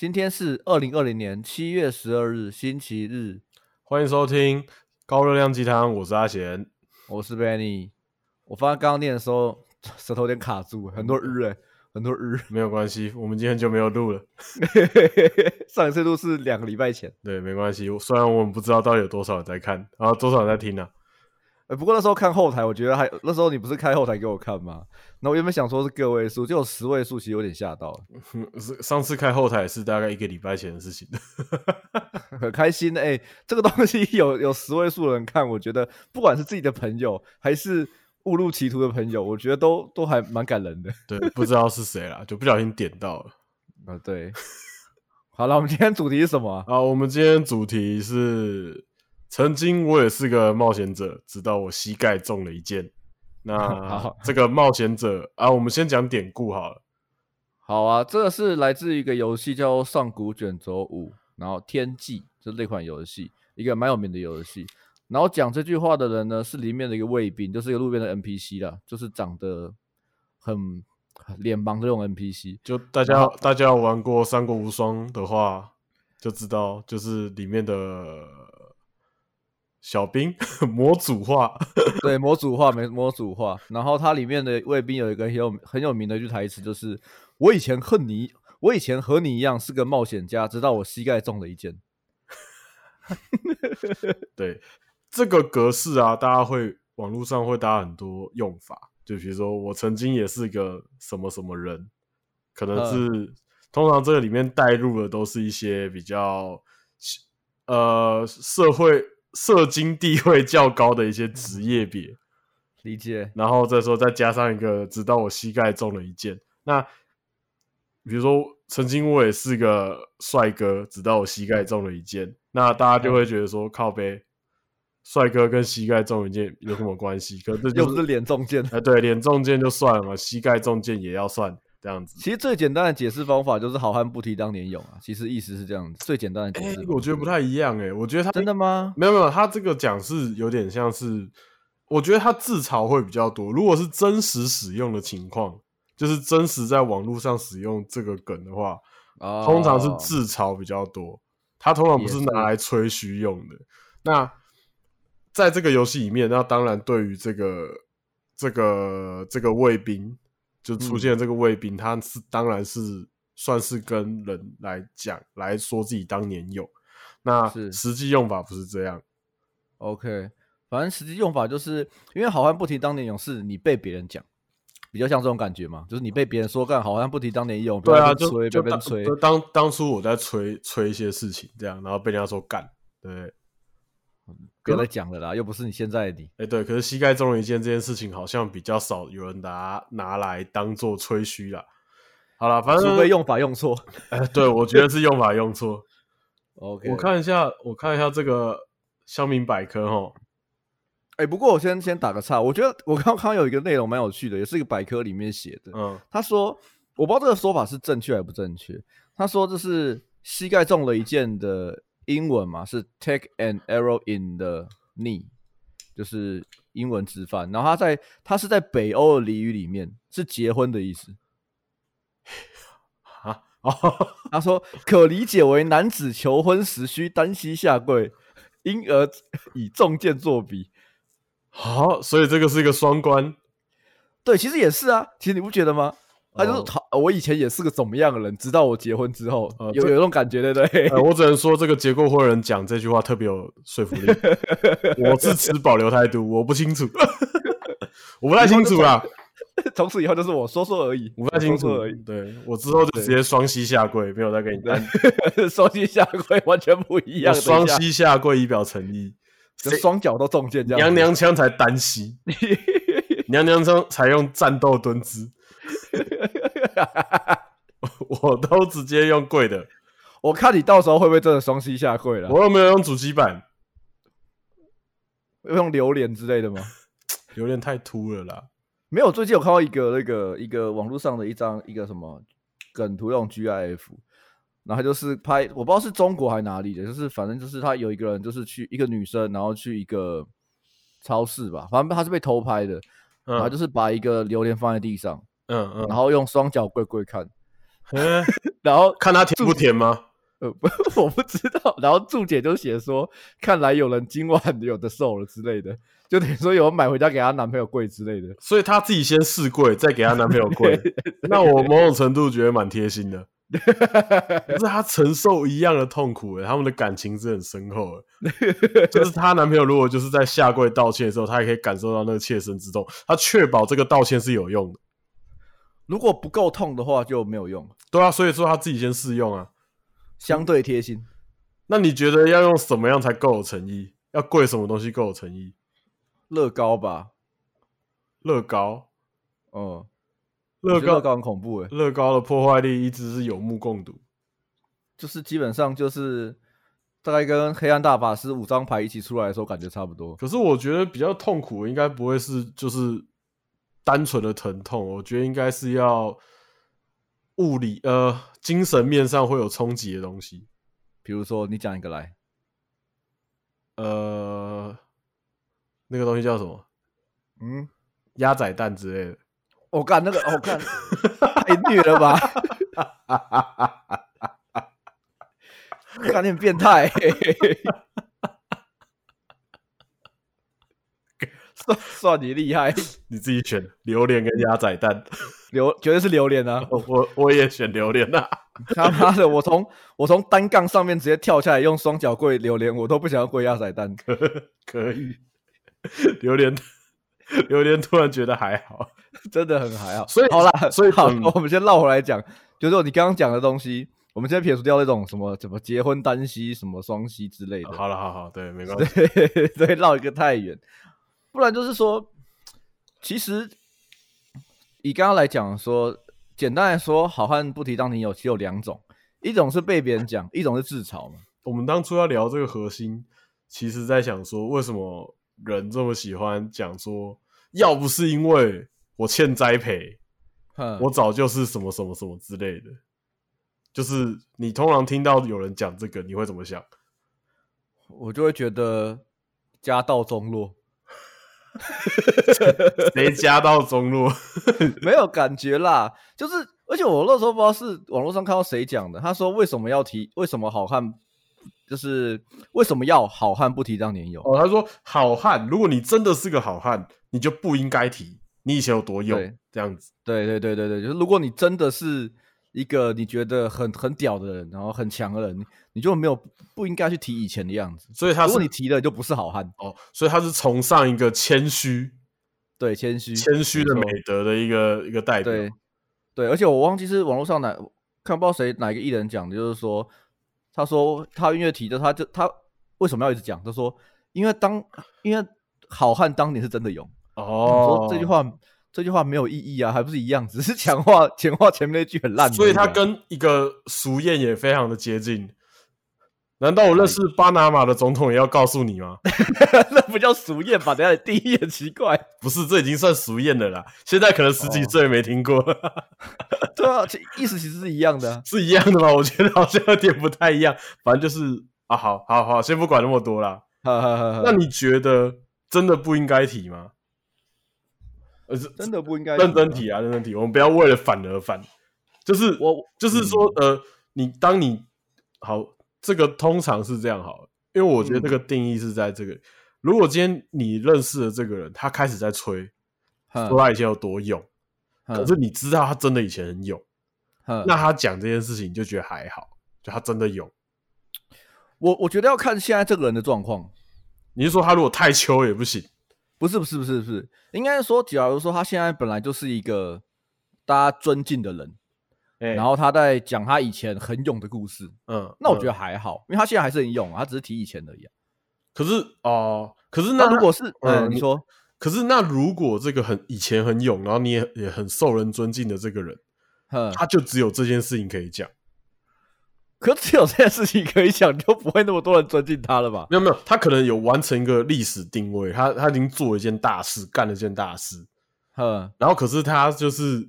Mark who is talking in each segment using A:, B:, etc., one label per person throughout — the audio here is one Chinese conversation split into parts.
A: 今天是二零二零年七月十二日，星期日。
B: 欢迎收听高热量鸡汤，我是阿贤，
A: 我是 Benny。我发现刚刚念的时候舌头有点卡住，很多日哎，很多日。
B: 没有关系，我们今天就没有录了。
A: 上一次录是两个礼拜前。
B: 对，没关系。虽然我们不知道到底有多少人在看，然后多少人在听呢、啊？
A: 不过那时候看后台，我觉得还那时候你不是开后台给我看吗？那我原本想说是个位数，就有十位数，其实有点吓到。
B: 上次开后台是大概一个礼拜前的事情，
A: 很开心的。哎、欸，这个东西有有十位数的人看，我觉得不管是自己的朋友还是误入歧途的朋友，我觉得都都还蛮感人的。
B: 对，不知道是谁啦，就不小心点到了。
A: 啊，对。好了，我们今天主题是什么？
B: 啊，我们今天主题是。曾经我也是个冒险者，直到我膝盖中了一箭。那 这个冒险者啊，我们先讲典故好了。
A: 好啊，这个是来自一个游戏叫《上古卷轴五》，然后《天际》就是这款游戏，一个蛮有名的游戏。然后讲这句话的人呢，是里面的一个卫兵，就是一个路边的 NPC 啦，就是长得很脸盲的这种 NPC。
B: 就大家大家有玩过《三国无双》的话，就知道就是里面的。小兵 模组化，
A: 对，模组化没模组化。然后它里面的卫兵有一个很有很有名的一句台词，就是“我以前恨你，我以前和你一样是个冒险家，直到我膝盖中了一箭。”
B: 对，这个格式啊，大家会网络上会搭很多用法，就比如说我曾经也是个什么什么人，可能是、嗯、通常这个里面带入的都是一些比较呃社会。社经地位较高的一些职业别，
A: 理解。
B: 然后再说，再加上一个，直到我膝盖中了一箭。那比如说，曾经我也是个帅哥，直到我膝盖中了一箭。那大家就会觉得说，靠背，帅哥跟膝盖中一箭有什么关系？可是、
A: 又不是脸中箭。
B: 哎，对，脸中箭就算了嘛，膝盖中箭也要算。这样子，
A: 其实最简单的解释方法就是“好汉不提当年勇”啊。其实意思是这样子，最简单的解释、欸。
B: 我觉得不太一样诶、欸，我觉得他
A: 真的吗？
B: 没有没有，他这个讲是有点像是，我觉得他自嘲会比较多。如果是真实使用的情况，就是真实在网络上使用这个梗的话，哦、通常是自嘲比较多。他通常不是拿来吹嘘用的。那在这个游戏里面，那当然对于这个这个这个卫兵。就出现这个卫兵，嗯、他是当然是算是跟人来讲来说自己当年勇，那实际用法不是这样。
A: OK，反正实际用法就是因为好汉不提当年勇，是你被别人讲，比较像这种感觉嘛，就是你被别人说干好汉不提当年勇，对啊，就吹就跟吹，
B: 当当初我在吹吹一些事情这样，然后被人家说干，对。
A: 不要再讲了啦，又不是你现在的你。
B: 哎、欸，对，可是膝盖中了一箭这件事情，好像比较少有人拿拿来当做吹嘘啦。好了，反正
A: 除非用法用错。
B: 哎、欸，对，我觉得是用法用错。
A: OK，
B: 我看一下，我看一下这个乡民百科哈。
A: 哎、欸，不过我先先打个岔，我觉得我刚刚有一个内容蛮有趣的，也是一个百科里面写的。嗯，他说我不知道这个说法是正确还不正确。他说这是膝盖中了一箭的。英文嘛是 take an arrow in the knee，就是英文直翻。然后他在他是在北欧的俚语里面是结婚的意思。啊哦，他说可理解为男子求婚时需单膝下跪，因而以重剑作比。
B: 好，所以这个是一个双关。
A: 对，其实也是啊。其实你不觉得吗？他就是他，我以前也是个怎么样的人，直到我结婚之后，呃、有有那种感觉，对不对？
B: 呃、我只能说，这个结过婚的人讲这句话特别有说服力。我是持保留态度，我不清楚，我不太清楚啦。
A: 从此以后就是我说说而已，
B: 我不太清楚而已。对，我之后就直接双膝下跪，没有再跟你
A: 单。双膝下跪完全不一样，
B: 双膝下跪以表诚意，
A: 双脚都中箭这样。
B: 娘娘腔才单膝，娘娘腔才用战斗蹲姿。我都直接用跪的，
A: 我看你到时候会不会真的双膝下跪了？
B: 我又没有用主机板？
A: 用榴莲之类的吗？
B: 榴莲太秃了啦！
A: 没有，最近有看到一个那个一个网络上的一张一个什么梗图，用 GIF，然后就是拍，我不知道是中国还是哪里的，就是反正就是他有一个人就是去一个女生，然后去一个超市吧，反正他是被偷拍的，嗯、然后就是把一个榴莲放在地上。嗯嗯，然后用双脚跪跪看，嗯然后
B: 看他甜不甜吗？
A: 呃，不，我不知道。然后注解就写说，看来有人今晚有的瘦了之类的，就等于说有人买回家给她男朋友跪之类的。
B: 所以她自己先试跪，再给她男朋友跪。那我某种程度觉得蛮贴心的。可是她承受一样的痛苦，欸，他们的感情是很深厚的。就是她男朋友如果就是在下跪道歉的时候，她也可以感受到那个切身之痛。她确保这个道歉是有用的。
A: 如果不够痛的话，就没有用。
B: 对啊，所以说他自己先试用啊。
A: 相对贴心，
B: 那你觉得要用什么样才够有诚意？要贵什么东西够有诚意？
A: 乐高吧，
B: 乐高，
A: 哦、
B: 嗯，乐高
A: 乐高很恐怖诶，
B: 乐高的破坏力一直是有目共睹，
A: 就是基本上就是大概跟黑暗大法师五张牌一起出来的时候感觉差不多。
B: 可是我觉得比较痛苦的应该不会是就是单纯的疼痛，我觉得应该是要。物理呃，精神面上会有冲击的东西，
A: 比如说你讲一个来，
B: 呃，那个东西叫什么？
A: 嗯，
B: 鸭仔蛋之类的。
A: 我干那个，我干太虐了吧！干你很变态。算算你厉害，
B: 你自己选榴莲跟鸭仔蛋，
A: 榴绝对是榴莲啊！
B: 我我也选榴莲啊！
A: 他妈的，我从我从单杠上面直接跳下来，用双脚跪榴莲，我都不想要跪鸭仔蛋。
B: 可可以，榴莲榴莲突然觉得还好，
A: 真的很还好。
B: 所以
A: 好啦，
B: 所以
A: 好，我们先绕回来讲，就是说你刚刚讲的东西，我们先撇除掉那种什么什么结婚单膝、什么双膝之类的。
B: 好了，好好，对，没关系，
A: 对，对，绕一个太远。不然就是说，其实以刚刚来讲说，简单来说，好汉不提当年勇，其实有两种，一种是被别人讲，一种是自嘲嘛。
B: 我们当初要聊这个核心，其实在想说，为什么人这么喜欢讲说，要不是因为我欠栽培，我早就是什么什么什么之类的。就是你通常听到有人讲这个，你会怎么想？
A: 我就会觉得家道中落。
B: 谁家道中落？
A: 没有感觉啦，就是，而且我那时候不知道是网络上看到谁讲的，他说为什么要提？为什么好汉就是为什么要好汉不提当年勇？
B: 哦，他说好汉，如果你真的是个好汉，你就不应该提你以前有多勇，这样子。
A: 对对对对对，就是如果你真的是。一个你觉得很很屌的人，然后很强的人，你就没有不应该去提以前的样子。
B: 所以他是，如
A: 果你提了，就不是好汉
B: 哦。所以他是崇尚一个谦虚，
A: 对谦虚
B: 谦虚的美德的一个一个代表。
A: 对对，而且我忘记是网络上哪看不知道谁哪一个艺人讲的，就是说，他说他音乐提的，他就他为什么要一直讲？他说，因为当因为好汉当年是真的勇哦，说这句话。这句话没有意义啊，还不是一样，只是强化强化前面那句很烂。
B: 所以它跟一个俗谚也非常的接近。难道我认识巴拿马的总统也要告诉你吗？
A: 那不叫俗谚吧？等下你定也很奇怪。
B: 不是，这已经算俗谚的啦。现在可能十几岁没听过。哦、
A: 对啊，意思其实是一样的、啊，
B: 是一样的吗？我觉得好像有点不太一样。反正就是啊，好好好，先不管那么多啦。那你觉得真的不应该提吗？
A: 呃，真的不应该
B: 认真提啊，认真提。我们不要为了反而反，就是我，就是说，嗯、呃，你当你好，这个通常是这样好，因为我觉得这个定义是在这个。嗯、如果今天你认识的这个人，他开始在吹，说他以前有多勇，可是你知道他真的以前很勇，那他讲这件事情你就觉得还好，就他真的勇。
A: 我我觉得要看现在这个人的状况。
B: 你是说他如果太秋也不行？
A: 不是不是不是不是，应该说，假如说他现在本来就是一个大家尊敬的人，欸、然后他在讲他以前很勇的故事，嗯，那我觉得还好，嗯、因为他现在还是很勇啊，他只是提以前而已、啊。
B: 可是哦、呃，可是那，如果是，
A: 嗯，嗯，你说，
B: 可是那如果这个很以前很勇，然后你也也很受人尊敬的这个人，嗯，他就只有这件事情可以讲。
A: 可只有这件事情可以讲，就不会那么多人尊敬他了吧？
B: 没有没有，他可能有完成一个历史定位，他他已经做了一件大事，干了一件大事。嗯，然后可是他就是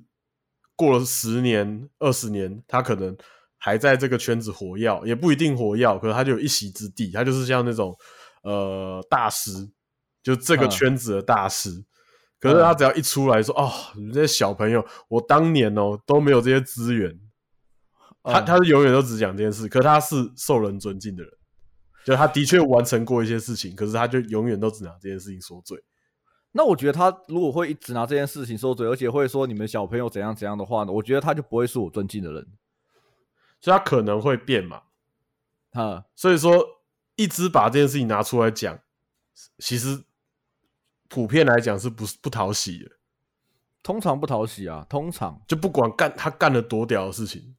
B: 过了十年、二十年，他可能还在这个圈子活跃，也不一定活跃，可是他就有一席之地。他就是像那种呃大师，就这个圈子的大师。嗯、可是他只要一出来说：“哦，你这些小朋友，我当年哦都没有这些资源。”他他是永远都只讲这件事，可是他是受人尊敬的人，就他的确完成过一些事情，可是他就永远都只拿这件事情说嘴。
A: 那我觉得他如果会一直拿这件事情说嘴，而且会说你们小朋友怎样怎样的话呢？我觉得他就不会是我尊敬的人，
B: 所以他可能会变嘛。
A: 哈，
B: 所以说一直把这件事情拿出来讲，其实普遍来讲是不是不讨喜的？
A: 通常不讨喜啊，通常
B: 就不管干他干了多屌的事情，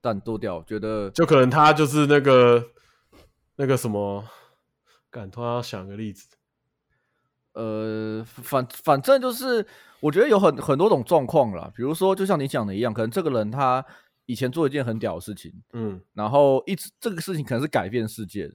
A: 但多屌，觉得
B: 就可能他就是那个那个什么，干突然要想个例子。
A: 呃，反反正就是，我觉得有很很多种状况啦。比如说，就像你讲的一样，可能这个人他以前做一件很屌的事情，
B: 嗯，
A: 然后一直这个事情可能是改变世界。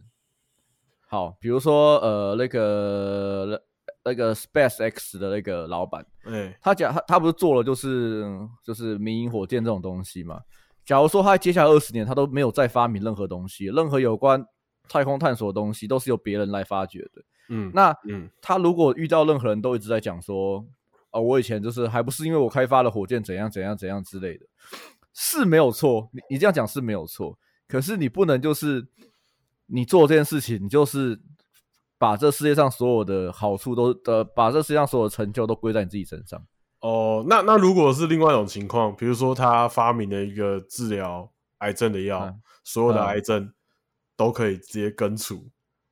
A: 好，比如说呃，那个那个 SpaceX 的那个老板，
B: 欸、
A: 他讲他他不是做了就是就是民营火箭这种东西嘛？假如说他接下来二十年他都没有再发明任何东西，任何有关太空探索的东西都是由别人来发掘的。
B: 嗯，
A: 那
B: 嗯，
A: 他如果遇到任何人都一直在讲说，哦，我以前就是还不是因为我开发了火箭怎样怎样怎样之类的，是没有错，你你这样讲是没有错，可是你不能就是你做这件事情，你就是把这世界上所有的好处都呃，把这世界上所有的成就都归在你自己身上。
B: 哦，那那如果是另外一种情况，比如说他发明了一个治疗癌症的药，嗯、所有的癌症都可以直接根除，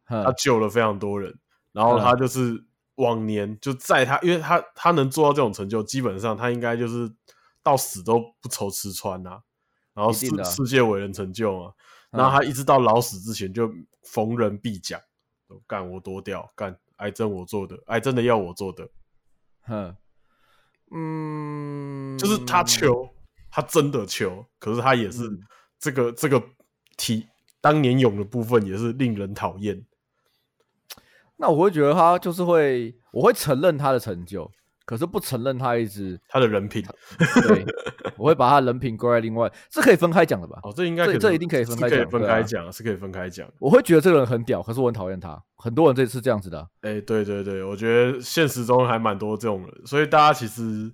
B: 嗯、他救了非常多人。然后他就是往年就在他，因为他他能做到这种成就，基本上他应该就是到死都不愁吃穿呐、啊。然后世世界伟人成就嘛，然后他一直到老死之前就逢人必讲，干我多屌，干癌症我做的，癌症的药我做的。
A: 哼，嗯，
B: 就是他求，他真的求，可是他也是这个这个体当年勇的部分也是令人讨厌。
A: 那我会觉得他就是会，我会承认他的成就，可是不承认他一直
B: 他的人品。
A: 对，我会把他的人品归在另外，这可以分开讲的吧？
B: 哦，这应该
A: 这这一定可以分开讲，
B: 可以分开讲，
A: 啊、
B: 是可以分开讲。
A: 我会觉得这个人很屌，可是我很讨厌他。很多人这次是这样子的、啊。
B: 哎、欸，对对对，我觉得现实中还蛮多这种人，所以大家其实，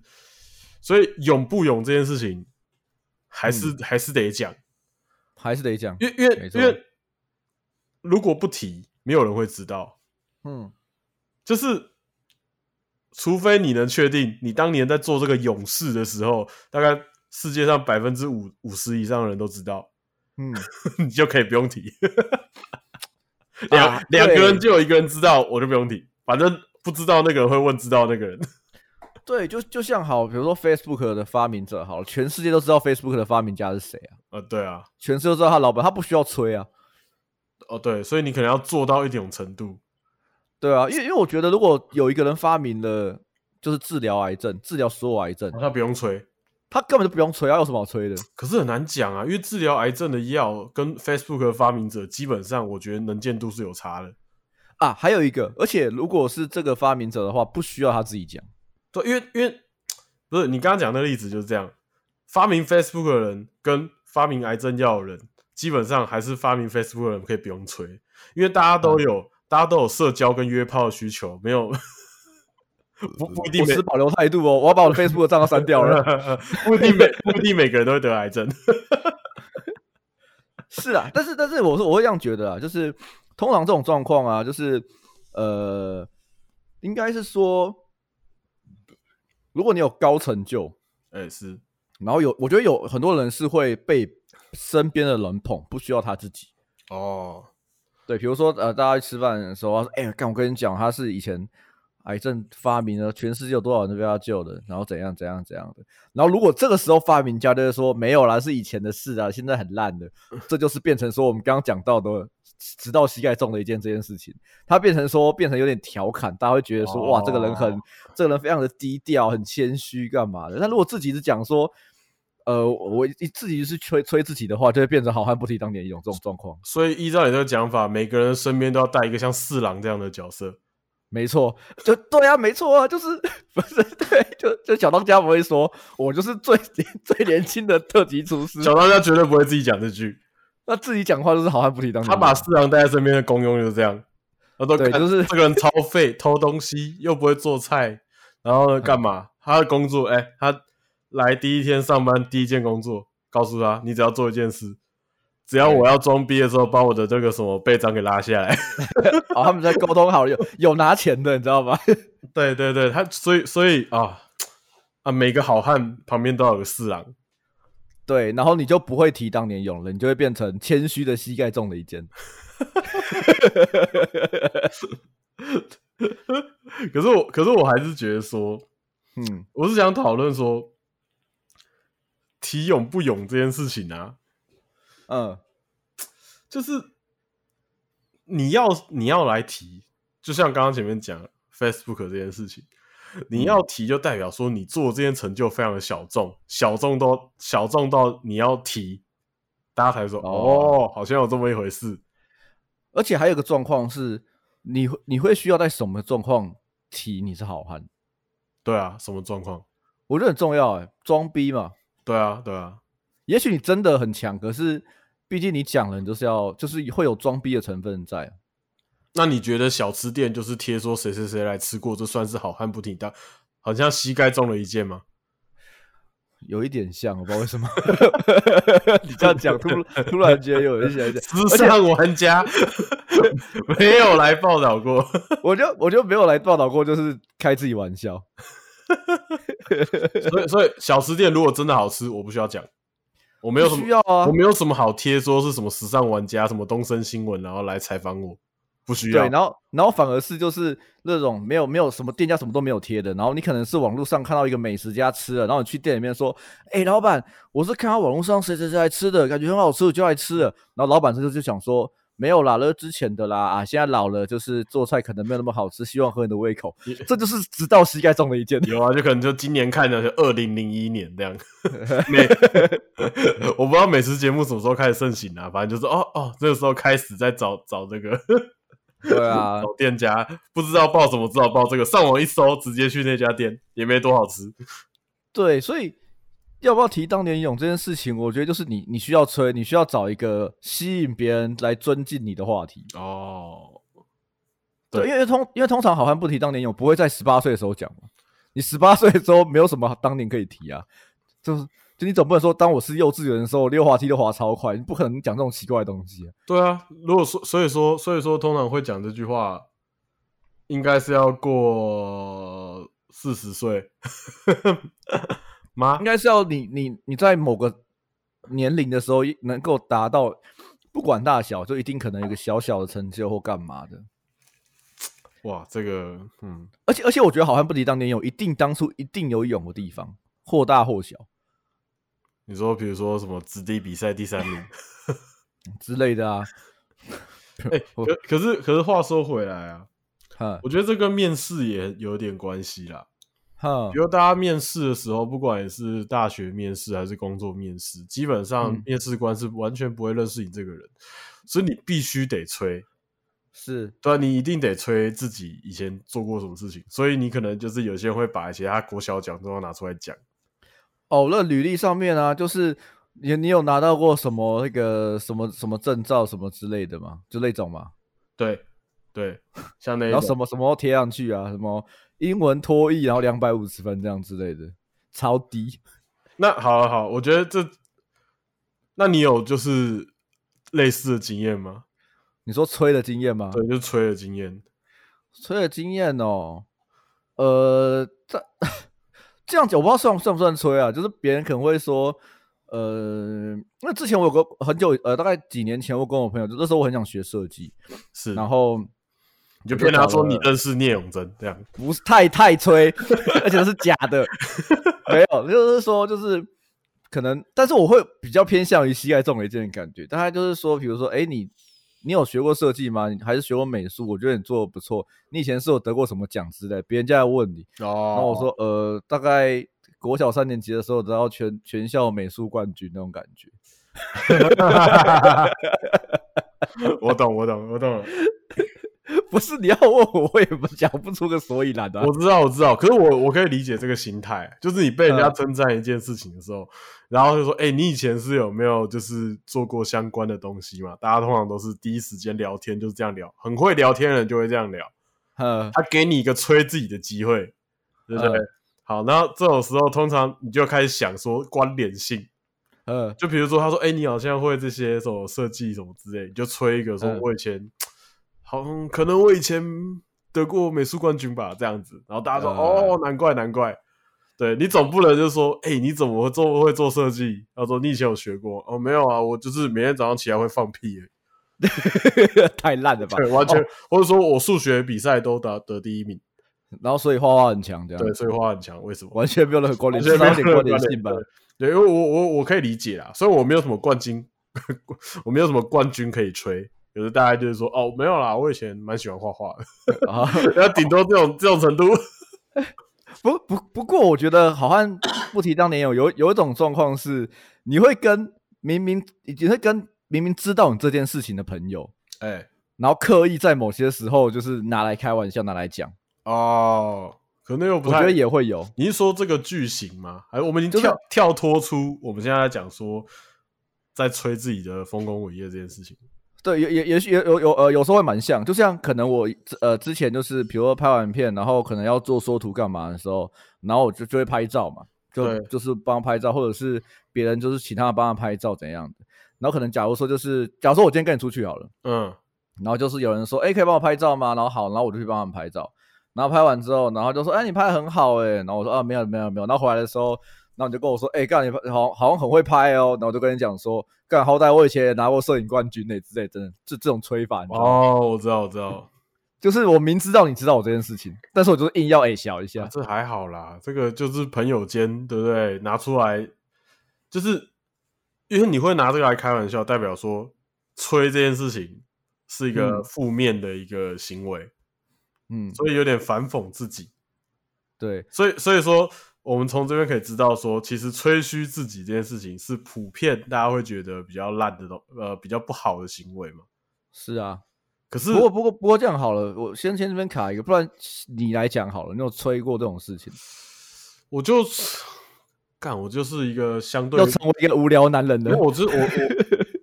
B: 所以勇不勇这件事情，还是、嗯、还是得讲，
A: 还是得讲，
B: 因为因为因为如果不提，没有人会知道。
A: 嗯，
B: 就是，除非你能确定你当年在做这个勇士的时候，大概世界上百分之五五十以上的人都知道，
A: 嗯，
B: 你就可以不用提。两 两、啊、个人就有一个人知道，我就不用提。反正不知道那个人会问知道那个人。
A: 对，就就像好，比如说 Facebook 的发明者，好了，全世界都知道 Facebook 的发明家是谁啊？
B: 呃，对啊，
A: 全世界都知道他老板，他不需要吹啊。
B: 哦，对，所以你可能要做到一种程度。
A: 对啊，因为因为我觉得，如果有一个人发明了，就是治疗癌症，治疗所有癌症，
B: 他不用吹，
A: 他根本就不用吹，他有什么好吹的？
B: 可是很难讲啊，因为治疗癌症的药跟 Facebook 的发明者基本上，我觉得能见度是有差的
A: 啊。还有一个，而且如果是这个发明者的话，不需要他自己讲。
B: 对，因为因为不是你刚刚讲的例子就是这样，发明 Facebook 的人跟发明癌症药的人，基本上还是发明 Facebook 的人可以不用吹，因为大家都有。嗯大家都有社交跟约炮的需求，没有 不不一定。我
A: 持保留态度哦，我要把我的 Facebook 账号删掉了。
B: 不一定每不一定每个人都会得癌症。
A: 是啊，但是但是我说我会这样觉得啊，就是通常这种状况啊，就是呃，应该是说，如果你有高成就，
B: 哎、欸、是，
A: 然后有我觉得有很多人是会被身边的人捧，不需要他自己
B: 哦。
A: 对，比如说呃，大家去吃饭的时候，他说：“哎、欸，干，我跟你讲，他是以前癌症发明了，全世界有多少人都被他救的，然后怎样怎样怎样的。然后如果这个时候发明家就是说没有啦，是以前的事啊，现在很烂的，这就是变成说我们刚刚讲到的，直到膝盖中的一件这件事情，他变成说变成有点调侃，大家会觉得说、哦、哇，这个人很，这个人非常的低调，很谦虚，干嘛的？但如果自己是讲说。”呃，我自己是吹吹自己的话，就会变成好汉不提当年勇这种状况。
B: 所以依照你这个讲法，每个人身边都要带一个像四郎这样的角色。
A: 没错，就对啊，没错啊，就是 不是对，就就小当家不会说，我就是最 最年轻的特级厨师。
B: 小当家绝对不会自己讲这句，
A: 那自己讲话就是好汉不提当年。
B: 他把四郎带在身边的功用就是这样，他都
A: 对，就是
B: 这个人超废，偷东西又不会做菜，然后呢干嘛？他的工作，哎、欸，他。来第一天上班，第一件工作告诉他，你只要做一件事，只要我要装逼的时候，把我的这个什么背章给拉下来。
A: 好，他们在沟通好，有有拿钱的，你知道吗？
B: 对对对，他所以所以啊啊，每个好汉旁边都有个四郎。
A: 对，然后你就不会提当年勇了，你就会变成谦虚的膝盖中了一箭。
B: 可是我，可是我还是觉得说，嗯，我是想讨论说，提勇不勇这件事情啊，嗯，就是你要你要来提，就像刚刚前面讲 Facebook 这件事情。你要提，就代表说你做这件成就非常的小众，小众到小众到你要提，大家才说哦，哦，好像有这么一回事。
A: 而且还有个状况是，你你会需要在什么状况提你是好汉？
B: 对啊，什么状况？
A: 我觉得很重要哎，装逼嘛。
B: 对啊，对啊。
A: 也许你真的很强，可是毕竟你讲了，你就是要就是会有装逼的成分在。
B: 那你觉得小吃店就是贴说谁谁谁来吃过，这算是好汉不提当，好像膝盖中了一箭吗？
A: 有一点像，我不知道为什么。你这样讲，突突然间有一些
B: 时尚玩家没有来报道过，
A: 我就我就没有来报道过，就是开自己玩笑。
B: 所以所以小吃店如果真的好吃，我不需要讲，我没有什么
A: 需要啊，
B: 我没有什么好贴说是什么时尚玩家，什么东森新闻，然后来采访我。不需要。
A: 对，然后然后反而是就是那种没有没有什么店家什么都没有贴的，然后你可能是网络上看到一个美食家吃了，然后你去店里面说，哎，老板，我是看到网络上谁谁谁来吃的，感觉很好吃，我就来吃了。然后老板这就就想说，没有啦，那是之前的啦，啊，现在老了，就是做菜可能没有那么好吃，希望合你的胃口。这就是直到膝盖中的一件。
B: 有啊，就可能就今年看的是二零零一年这样。美，我不知道美食节目什么时候开始盛行啊，反正就是哦哦，这个时候开始在找找这个。
A: 对啊，
B: 找店家不知道报什么，只好报这个。上网一搜，直接去那家店，也没多好吃。
A: 对，所以要不要提当年勇这件事情，我觉得就是你，你需要吹，你需要找一个吸引别人来尊敬你的话题。哦，对，对，因为通因为通常好汉不提当年勇，不会在十八岁的时候讲嘛。你十八岁的时候没有什么当年可以提啊，就是。就你总不能说，当我是幼稚园的时候，溜滑梯都滑超快，你不可能讲这种奇怪的东西啊。
B: 对啊，如果说，所以说，所以说，通常会讲这句话，应该是要过四十岁吗？
A: 应该是要你你你在某个年龄的时候，能够达到不管大小，就一定可能有一个小小的成就或干嘛的。
B: 哇，这个，嗯，
A: 而且而且，我觉得好汉不提当年勇，一定当初一定有勇的地方，或大或小。
B: 你说，比如说什么子弟比赛第三名
A: 之类的啊？
B: 哎、欸，可可是可是话说回来啊，我觉得这跟面试也有点关系啦。哈，比如大家面试的时候，不管是大学面试还是工作面试，基本上面试官是完全不会认识你这个人，所以你必须得吹，
A: 是
B: 对，你一定得吹自己以前做过什么事情，所以你可能就是有些人会把一些他国小奖状拿出来讲。
A: 哦，那履历上面啊，就是你你有拿到过什么那个什么什么证照什么之类的吗？就那种吗？
B: 对对，像那种
A: 然后什么什么贴上去啊，什么英文托译，然后两百五十分这样之类的，超低。
B: 那好好，我觉得这，那你有就是类似的经验吗？
A: 你说吹的经验吗？
B: 对，就是吹的经验，
A: 吹的经验哦，呃，这。这样子我不知道算算不算吹啊？就是别人可能会说，呃，那之前我有个很久，呃，大概几年前，我跟我朋友，就那时候我很想学设计，
B: 是，
A: 然后
B: 你就骗他说你认识聂永真，这样
A: 不是太太吹，而且是假的，没有，就是说就是可能，但是我会比较偏向于膝盖中了一箭的感觉，大概就是说，比如说，哎，你。你有学过设计吗？你还是学过美术？我觉得你做的不错。你以前是有得过什么奖之类？别人家来问你，哦、然后我说，呃，大概国小三年级的时候得到全全校美术冠军那种感觉。
B: 我懂，我懂，我懂。
A: 不是你要问我，我也不讲不出个所以然的。
B: 我知道，我知道，可是我我可以理解这个心态，就是你被人家称赞一件事情的时候，嗯、然后就说：“哎、欸，你以前是有没有就是做过相关的东西嘛？”大家通常都是第一时间聊天就是这样聊，很会聊天的人就会这样聊。嗯，他给你一个吹自己的机会，对不对？嗯、好，然后这种时候通常你就开始想说关联性，嗯，就比如说他说，哎、欸，你好像会这些什么设计什么之类，你就吹一个说，我以前、嗯、好像可能我以前得过美术冠军吧，这样子，然后大家说，嗯、哦，难怪难怪。对，你总不能就说，哎、欸，你怎么会做会做设计？他说你以前有学过？哦，没有啊，我就是每天早上起来会放屁。
A: 太烂了吧？
B: 对，完全，哦、或者说我数学比赛都得得第一名，
A: 然后所以画画很强，这样
B: 对，所以画画很强，为什么？
A: 完全没有任何关联，没有点关联性吧？
B: 对，因为我我我可以理解啦，所以我没有什么冠军，我没有什么冠军可以吹。有的大家就是说，哦，没有啦，我以前蛮喜欢画画的，啊，然后顶多这种这种程度。
A: 不不不过，我觉得好汉不提当年勇，有有一种状况是，你会跟明明你会跟。明明知道你这件事情的朋友，哎、欸，然后刻意在某些时候就是拿来开玩笑，拿来讲
B: 哦，可能又不太，
A: 我觉得也会有。
B: 你是说这个剧情吗？还是我们已经跳、就是、跳脱出我们现在在讲说，在吹自己的丰功伟业这件事情？
A: 对，也也也许有有有呃，有时候会蛮像，就像可能我呃之前就是比如说拍完片，然后可能要做缩图干嘛的时候，然后我就就会拍照嘛，就就是帮拍照，或者是别人就是请他帮他拍照怎样的。然后可能假如说就是，假如说我今天跟你出去好了，嗯，然后就是有人说，哎，可以帮我拍照吗？然后好，然后我就去帮他们拍照。然后拍完之后，然后就说，哎，你拍的很好哎。然后我说，啊，没有没有没有。然后回来的时候，然后你就跟我说，哎，干你好好像很会拍哦。然后我就跟你讲说，干好歹我以前也拿过摄影冠军呢之类，真的这这种吹法。
B: 哦，我知道我知道，
A: 就是我明知道你知道我这件事情，但是我就是硬要哎小一下。
B: 啊，这还好啦，这个就是朋友间，对不对？拿出来就是。因为你会拿这个来开玩笑，代表说吹这件事情是一个负面的一个行为，嗯，所以有点反讽自己。
A: 对，
B: 所以所以说，我们从这边可以知道说，其实吹嘘自己这件事情是普遍大家会觉得比较烂的东，呃，比较不好的行为嘛。
A: 是啊，
B: 可是
A: 不过不过不过这样好了，我先先这边卡一个，不然你来讲好了，你有吹过这种事情？
B: 我就。干，我就是一个相对
A: 要成为一个无聊男人的。
B: 因为我这我我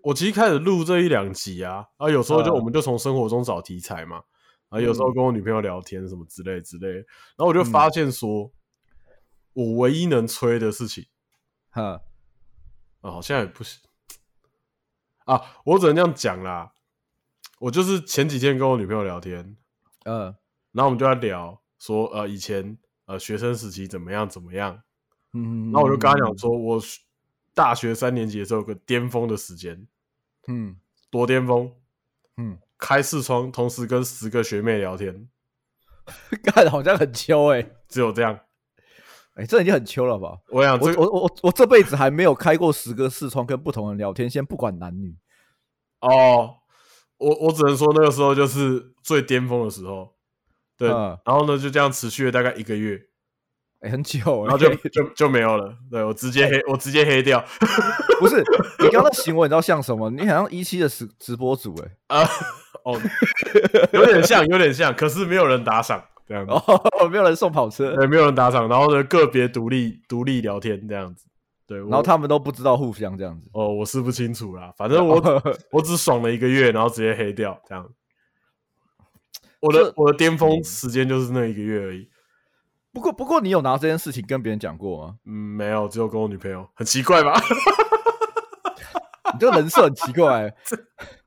B: 我其实开始录这一两集啊，啊，有时候就我们就从生活中找题材嘛，啊，有时候跟我女朋友聊天什么之类之类，然后我就发现说，我唯一能吹的事情，哈，啊，好像也不行。啊，我只能这样讲啦。我就是前几天跟我女朋友聊天，嗯，然后我们就在聊说，呃，以前呃学生时期怎么样怎么样。嗯，那我就跟她讲说，我大学三年级的时候有个巅峰的时间，嗯，多巅峰，嗯，开视窗，同时跟十个学妹聊天，
A: 干好像很秋哎、欸，
B: 只有这样，
A: 哎、欸，这已经很秋了吧？
B: 我想、这个，
A: 我我我我这辈子还没有开过十个视窗跟不同人聊天，先不管男女，
B: 哦，我我只能说那个时候就是最巅峰的时候，对，嗯、然后呢就这样持续了大概一个月。
A: 欸、很久，
B: 然后就就就没有了。对，我直接黑，欸、我直接黑掉。
A: 不是你刚刚的行为，你知道像什么？你好像一期的直直播主哎、欸、啊
B: 哦，有点像，有点像，可是没有人打赏这样子
A: 哦，没有人送跑车，
B: 对，没有人打赏，然后呢，个别独立独立聊天这样子，对，
A: 然后他们都不知道互相这样子
B: 哦，我是不清楚啦，反正我我只爽了一个月，然后直接黑掉这样。我的我的巅峰时间就是那一个月而已。
A: 不过，不过，你有拿这件事情跟别人讲过吗？
B: 嗯，没有，只有跟我女朋友。很奇怪吧？
A: 你这个人设很奇怪、欸，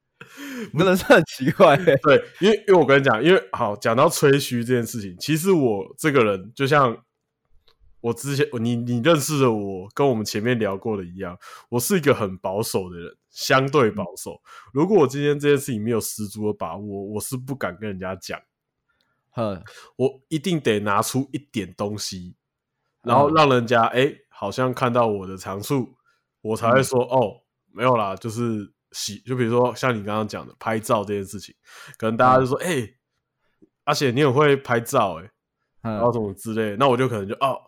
A: 你这人设很奇怪、欸。
B: 对，因为因为我跟你讲，因为好讲到吹嘘这件事情，其实我这个人就像我之前你你认识的我，跟我们前面聊过的一样，我是一个很保守的人，相对保守。嗯、如果我今天这件事情没有十足的把握，我是不敢跟人家讲。嗯，我一定得拿出一点东西，然后让人家哎、欸，好像看到我的长处，我才会说、嗯、哦，没有啦，就是喜，就比如说像你刚刚讲的拍照这件事情，可能大家就说哎、嗯欸，而且你很会拍照哎、欸，然后什么之类，那我就可能就哦，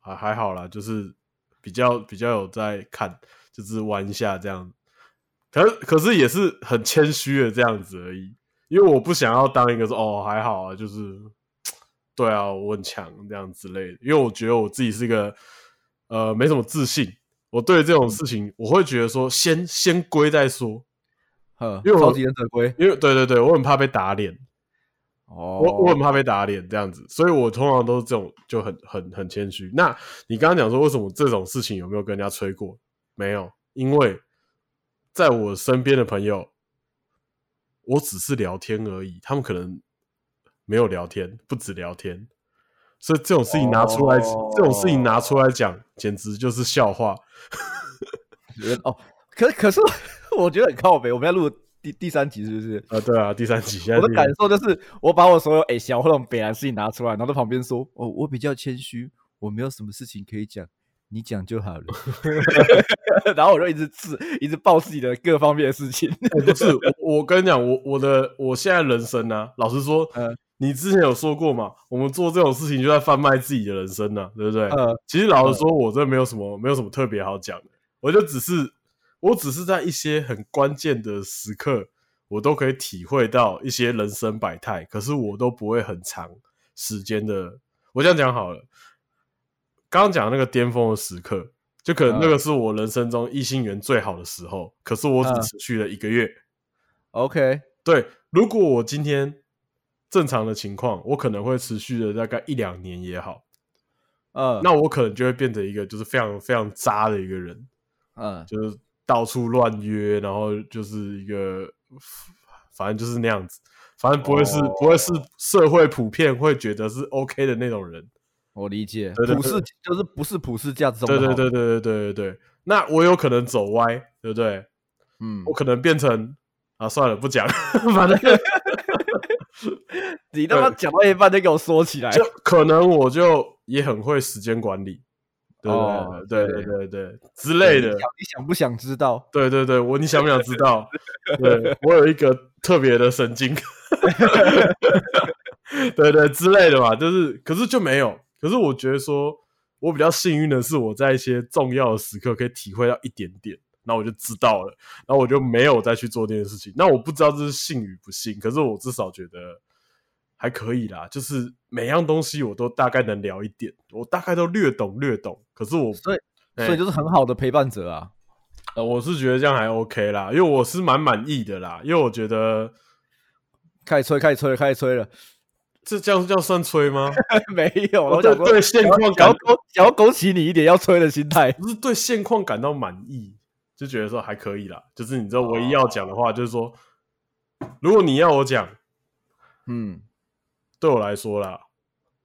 B: 还还好啦，就是比较比较有在看，就是玩一下这样，可可是也是很谦虚的这样子而已。因为我不想要当一个说哦还好啊，就是对啊，我很强这样之类的。因为我觉得我自己是一个呃没什么自信，我对这种事情我会觉得说先先归再说，
A: 呵，因为超级忍者龟，
B: 因为对对对，我很怕被打脸，哦，我我很怕被打脸这样子，所以我通常都是这种就很很很谦虚。那你刚刚讲说为什么这种事情有没有跟人家吹过？没有，因为在我身边的朋友，我只是聊天而已，他们可能没有聊天，不止聊天，所以这种事情拿出来，哦、这种事情拿出来讲，简直就是笑话。
A: 哦，可可是我觉得很靠北，我们要录。第第三集是不是？
B: 啊，对啊，第三集。
A: 我的感受就是，我把我所有哎小或者北南事情拿出来，然后在旁边说：“哦，我比较谦虚，我没有什么事情可以讲，你讲就好了。” 然后我就一直自一直报自己的各方面的事情。
B: 不是，我我跟你讲，我我的我现在人生呢、啊，老实说，嗯，你之前有说过嘛，我们做这种事情就在贩卖自己的人生呢、啊，对不对？嗯，其实老实说，我这没有什么没有什么特别好讲的，我就只是。我只是在一些很关键的时刻，我都可以体会到一些人生百态，可是我都不会很长时间的。我这样讲好了，刚刚讲那个巅峰的时刻，就可能那个是我人生中异性缘最好的时候，嗯、可是我只持续了一个月。
A: OK，
B: 对，如果我今天正常的情况，我可能会持续的大概一两年也好，
A: 嗯，
B: 那我可能就会变成一个就是非常非常渣的一个人，
A: 嗯，
B: 就是。到处乱约，然后就是一个，反正就是那样子，反正不会是、oh. 不会是社会普遍会觉得是 OK 的那种人。
A: 我理解，
B: 对，
A: 普世就是不是普世价值。
B: 对对对对对对对对。那我有可能走歪，对不对？
A: 嗯，
B: 我可能变成啊，算了，不讲，反正
A: 你他妈讲到一半就给我说起来，
B: 就可能我就也很会时间管理。对对对、
A: 哦、
B: 对对对对之类的，
A: 你想不想知道？
B: 对对对，我你想不想知道？对，我有一个特别的神经，对对之类的嘛，就是可是就没有。可是我觉得说，我比较幸运的是，我在一些重要的时刻可以体会到一点点，那我就知道了，然后我就没有再去做这件事情。那我不知道这是信与不信，可是我至少觉得。还可以啦，就是每样东西我都大概能聊一点，我大概都略懂略懂。可是我
A: 所以、欸、所以就是很好的陪伴者啊。
B: 呃，我是觉得这样还 OK 啦，因为我是蛮满意的啦。因为我觉得
A: 开始吹，开始吹了，开始吹了。
B: 这这样这样算吹吗？
A: 没有，我
B: 对对现况
A: 想要勾想要勾起你一点要吹的心态，
B: 不是对现况感到满意，就觉得说还可以啦。就是你知道，唯一要讲的话就是说，如果你要我讲，
A: 嗯。
B: 对我来说啦，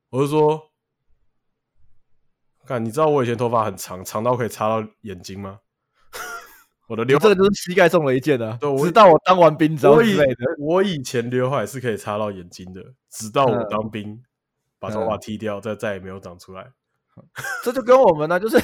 B: 我是说，看，你知道我以前头发很长，长到可以插到眼睛吗？我的刘海，
A: 这个就是膝盖中了一箭啊。
B: 对，
A: 直到我当完兵之后，
B: 我以我以前刘海是可以插到眼睛的，直到我当兵，嗯、把头发剃掉，再再也没有长出来。
A: 这就跟我们呢，就是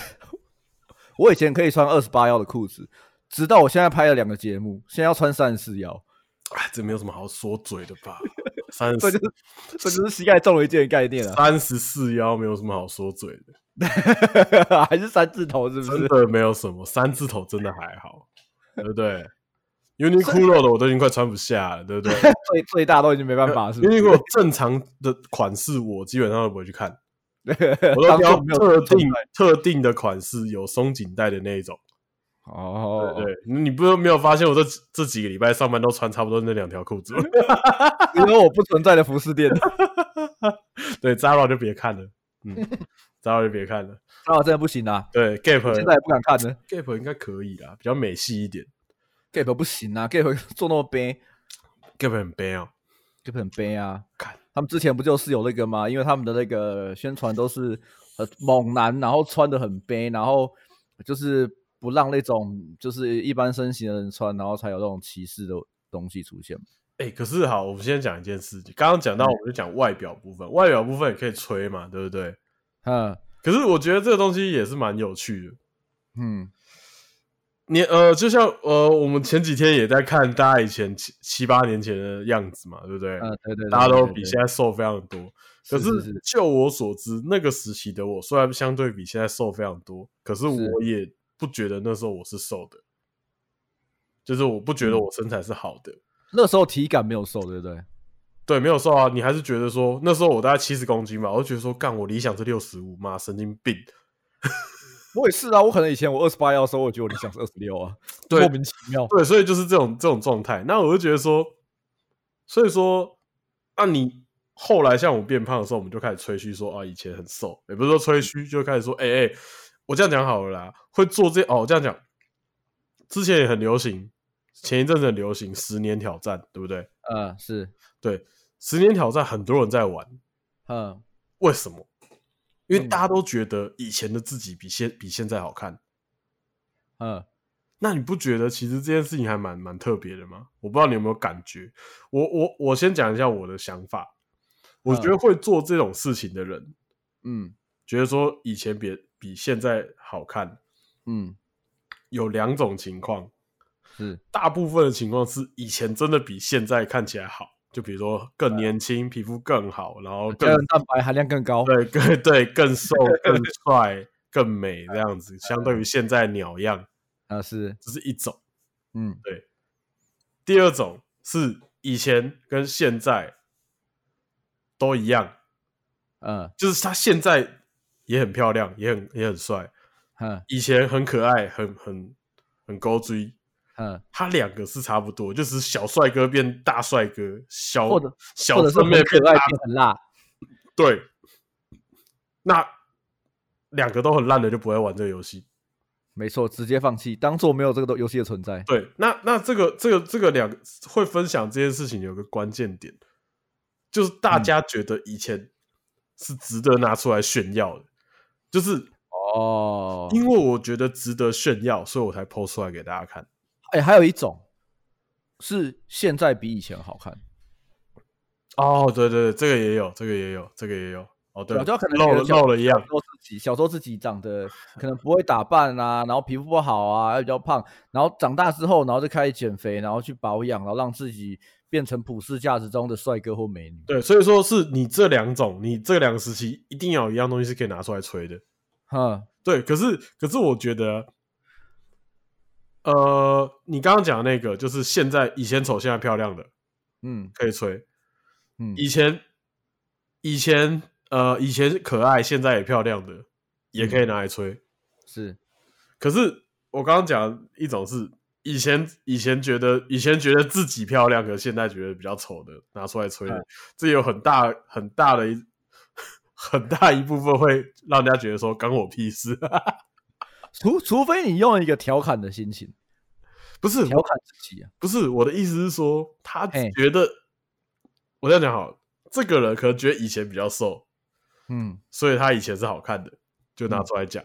A: 我以前可以穿二十八腰的裤子，直到我现在拍了两个节目，现在要穿三十四腰。
B: 哎，这没有什么好说嘴的吧？三十四，
A: 这就是这就是膝盖中了一箭的概念啊！
B: 三十四腰没有什么好说嘴的，
A: 还是三字头是不是？
B: 真的没有什么，三字头真的还好，对不对？Uniqlo 的我都已经快穿不下了，对不对？
A: 最最大都已经没办法，是
B: Uniqlo 正常的款式我基本上都不会去看，我都挑特定特定的款式，有松紧带的那一种。
A: 哦，
B: 对，对，你不是没有发现我这这几个礼拜上班都穿差不多那两条裤子吗？
A: 因为我不存在的服饰店。
B: 对，Zara 就别看了，嗯，Zara 就别看了
A: ，Zara 真的不行啊。
B: 对，Gap
A: 现在也不敢看呢。
B: Gap 应该可以啦，比较美系一点。
A: Gap 不行啊，Gap 做那么悲
B: ，Gap 很悲啊
A: ，Gap 很悲啊。看他们之前不就是有那个吗？因为他们的那个宣传都是很猛男，然后穿的很悲，然后就是。不让那种就是一般身形的人穿，然后才有那种歧视的东西出现。
B: 哎、欸，可是好，我们先讲一件事情。刚刚讲到，我们就讲外表部分，嗯、外表部分也可以吹嘛，对不对？
A: 嗯。
B: 可是我觉得这个东西也是蛮有趣的。
A: 嗯。
B: 你呃，就像呃，我们前几天也在看大家以前七七八年前的样子嘛，对不
A: 对？对，对。
B: 大家都比现在瘦非常多。可是就我所知，那个时期的我虽然相对比现在瘦非常多，可是我也。不觉得那时候我是瘦的，就是我不觉得我身材是好的。
A: 那时候体感没有瘦，对不对？
B: 对，没有瘦啊。你还是觉得说那时候我大概七十公斤吧，我就觉得说干，我理想是六十五嘛，神经病。
A: 我也是啊，我可能以前我二十八腰的时候，我觉得我理想是二十六啊，
B: 对，
A: 莫名其妙。
B: 对，所以就是这种这种状态。那我就觉得说，所以说，那，你后来像我变胖的时候，我们就开始吹嘘说啊，以前很瘦，也不是说吹嘘，就开始说，哎、欸、哎。欸我这样讲好了啦，会做这哦，这样讲，之前也很流行，前一阵子很流行十年挑战，对不对？
A: 嗯，是
B: 对，十年挑战很多人在玩，
A: 嗯，
B: 为什么？因为大家都觉得以前的自己比现比现在好看，
A: 嗯，
B: 那你不觉得其实这件事情还蛮蛮特别的吗？我不知道你有没有感觉，我我我先讲一下我的想法，我觉得会做这种事情的人，
A: 嗯，
B: 觉得说以前比比现在好看，
A: 嗯，
B: 有两种情况，
A: 是。
B: 大部分的情况是以前真的比现在看起来好。就比如说更年轻，皮肤更好，然后更
A: 蛋白含量更高，
B: 对，更 对，更瘦、更 帅、更美这样子，相对于现在鸟样
A: 啊，是，
B: 这是一种，
A: 嗯，
B: 对。第二种是以前跟现在都一样，
A: 嗯，
B: 就是他现在也很漂亮，也很也很帅，
A: 嗯，
B: 以前很可爱，很很很高追。
A: 嗯，
B: 他两个是差不多，就是小帅哥变大帅哥，小
A: 或者
B: 小正
A: 妹变可爱变很辣，
B: 对。那两个都很烂的就不会玩这个游戏，
A: 没错，直接放弃，当做没有这个游戏的存在。
B: 对，那那这个这个这个两个会分享这件事情有个关键点，就是大家觉得以前是值得拿出来炫耀的，嗯、就是
A: 哦，
B: 因为我觉得值得炫耀，所以我才 PO 出来给大家看。
A: 哎、欸，还有一种是现在比以前好看
B: 哦，对对对，这个也有，这个也有，这个也有。哦，对，
A: 就可能
B: 漏了漏了一样。
A: 说自己小时候自己长得可能不会打扮啊，然后皮肤不好啊，又比较胖，然后长大之后，然后就开始减肥，然后去保养，然后让自己变成普世价值中的帅哥或美女。
B: 对，所以说是你这两种，你这两个时期一定要有一样东西是可以拿出来吹的。
A: 哈，
B: 对，可是可是我觉得。呃，你刚刚讲的那个就是现在以前丑现在漂亮的，
A: 嗯，
B: 可以吹，
A: 嗯，
B: 以前以前呃以前可爱现在也漂亮的，也可以拿来吹，
A: 嗯、是。
B: 可是我刚刚讲一种是以前以前觉得以前觉得自己漂亮，可是现在觉得比较丑的拿出来吹，嗯、这有很大很大的一 很大一部分会让人家觉得说关我屁事。
A: 除除非你用一个调侃的心情，
B: 不是
A: 调侃自己啊，
B: 不是我的意思是说，他觉得我这样讲好，这个人可能觉得以前比较瘦，
A: 嗯，
B: 所以他以前是好看的，就拿出来讲，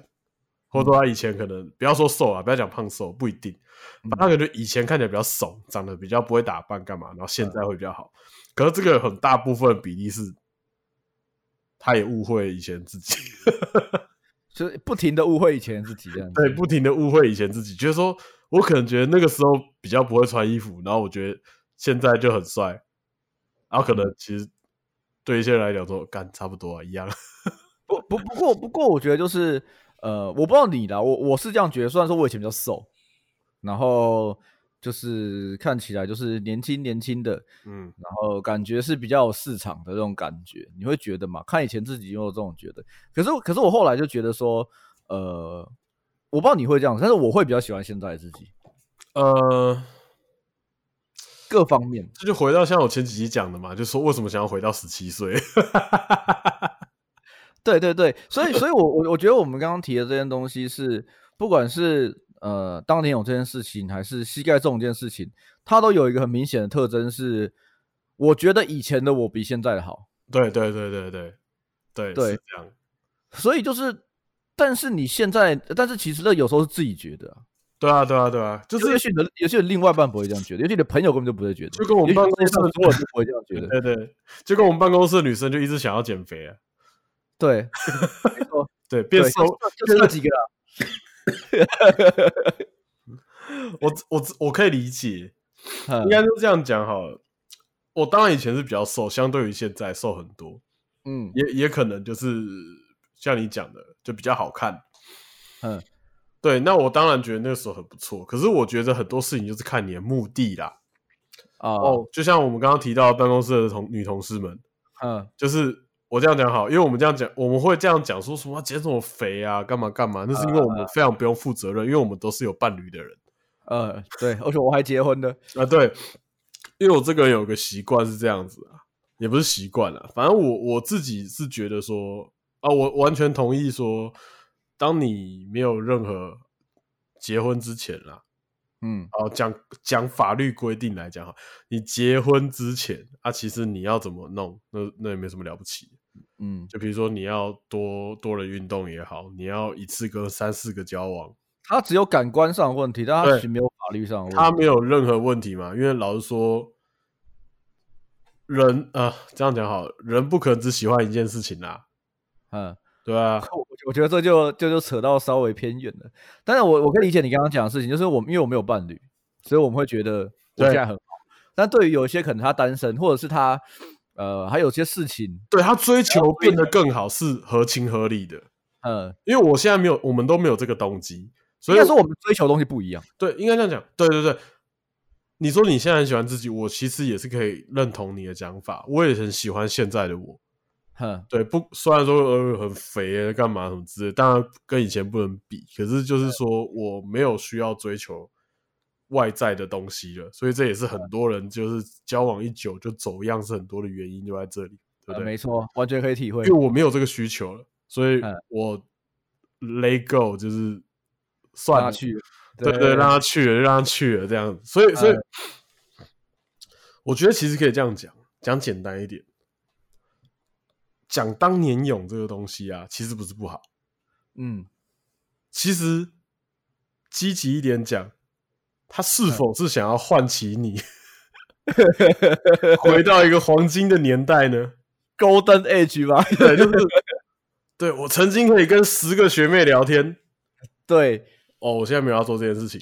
B: 或者说他以前可能不要说瘦啊，不要讲胖瘦，不一定，他可能以前看起来比较怂，长得比较不会打扮干嘛，然后现在会比较好，可是这个很大部分比例是，他也误会以前自己。
A: 就是不停的误会以前自己这样子，
B: 对，不停的误会以前自己，就是说我可能觉得那个时候比较不会穿衣服，然后我觉得现在就很帅，然后可能其实对一些人来讲说干差不多啊，一样。
A: 不不不过不过我觉得就是呃，我不知道你啦，我我是这样觉得，虽然说我以前比较瘦，然后。就是看起来就是年轻年轻的，
B: 嗯，
A: 然后感觉是比较有市场的这种感觉，你会觉得嘛？看以前自己有这种觉得，可是可是我后来就觉得说，呃，我不知道你会这样，但是我会比较喜欢现在自己，
B: 呃，
A: 各方面，
B: 这就回到像我前几集讲的嘛，就说为什么想要回到十七岁？
A: 对对对，所以所以我我我觉得我们刚刚提的这件东西是，不管是。呃，当年有这件事情，还是膝盖这件事情，它都有一个很明显的特征，是我觉得以前的我比现在的好。
B: 对对对对对对对，是这样。
A: 所以就是，但是你现在，但是其实那有时候是自己觉得啊。
B: 对啊对啊对啊，就是
A: 也许你的，也许另外一半不会这样觉得，也许你的朋友根本就不会觉得，
B: 就跟我们办公室的所有人都
A: 不会这样觉得。
B: 对，对对，就跟我们办公室的女生就一直想要减肥啊。
A: 对，没错，
B: 对，变瘦
A: 就就那几个啊。
B: 我我我可以理解，应该就这样讲好了。我当然以前是比较瘦，相对于现在瘦很多。
A: 嗯，
B: 也也可能就是像你讲的，就比较好看。
A: 嗯，
B: 对。那我当然觉得那个时候很不错。可是我觉得很多事情就是看你的目的啦。
A: 哦，
B: 哦，就像我们刚刚提到办公室的同女同事们，
A: 嗯，
B: 就是。我这样讲好，因为我们这样讲，我们会这样讲，说什么减什么肥啊，干嘛干嘛？那是因为我们非常不用负责任，因为我们都是有伴侣的人。
A: 呃，对，而且我还结婚的
B: 啊，对，因为我这个人有个习惯是这样子啊，也不是习惯了，反正我我自己是觉得说啊，我完全同意说，当你没有任何结婚之前啦，
A: 嗯，
B: 哦，讲讲法律规定来讲哈，你结婚之前啊，其实你要怎么弄，那那也没什么了不起。
A: 嗯，
B: 就比如说你要多多人运动也好，你要一次跟三四个交往，
A: 他只有感官上的问题，但他其实没有法律上的问题，
B: 他没有任何问题嘛。因为老实说，人啊、呃，这样讲好，人不可能只喜欢一件事情啦。
A: 嗯，
B: 对啊，
A: 我我觉得这就就就扯到稍微偏远了。但是我我可以理解你刚刚讲的事情，就是我因为我没有伴侣，所以我们会觉得我现在很好。但对于有一些可能他单身，或者是他。呃，还有些事情，
B: 对他追求变得更好是合情合理的。
A: 嗯，
B: 因为我现在没有，我们都没有这个动机，所以
A: 说我们追求的东西不一样。
B: 对，应该这样讲。对对对，你说你现在很喜欢自己，我其实也是可以认同你的讲法。我也很喜欢现在的我。
A: 哼，
B: 对，不，虽然说呃很肥啊，干嘛什么之类，当然跟以前不能比，可是就是说我没有需要追求。外在的东西了，所以这也是很多人就是交往一久就走样，是很多的原因就在这里，对不对？
A: 没错，完全可以体会。
B: 因为我没有这个需求了，所以我 let go 就是算了，
A: 去，
B: 对对，让他去了，让他去了，这样子。所以，所以我觉得其实可以这样讲，讲简单一点，讲当年勇这个东西啊，其实不是不好。
A: 嗯，
B: 其实积极一点讲。他是否是想要唤起你，回到一个黄金的年代呢
A: ？Golden Age 吧，
B: 对，就是，对我曾经可以跟十个学妹聊天，
A: 对，
B: 哦，我现在没有要做这件事情，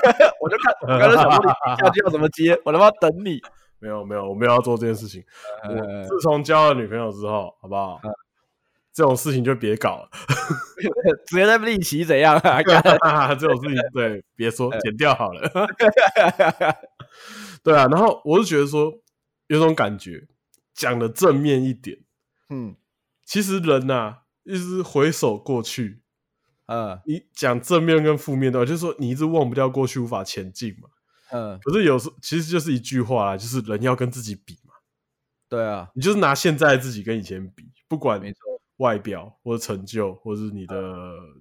A: 我就看，我刚才想问你下句要怎么接，我他妈等你，
B: 没有没有，我没有要做这件事情，我自从交了女朋友之后，好不好？这种事情就别搞了，
A: 直接在立起怎样啊？
B: 这种事情对，别说，剪掉好了。对啊，然后我是觉得说，有种感觉，讲的正面一点，
A: 嗯，
B: 其实人呐、啊，一直回首过去，
A: 嗯，
B: 你讲正面跟负面的话，就是说你一直忘不掉过去，无法前进嘛，
A: 嗯，
B: 可是有时候其实就是一句话啦，就是人要跟自己比嘛，
A: 对啊，
B: 你就是拿现在的自己跟以前比，不管
A: 没错。
B: 外表或者成就，或者是你的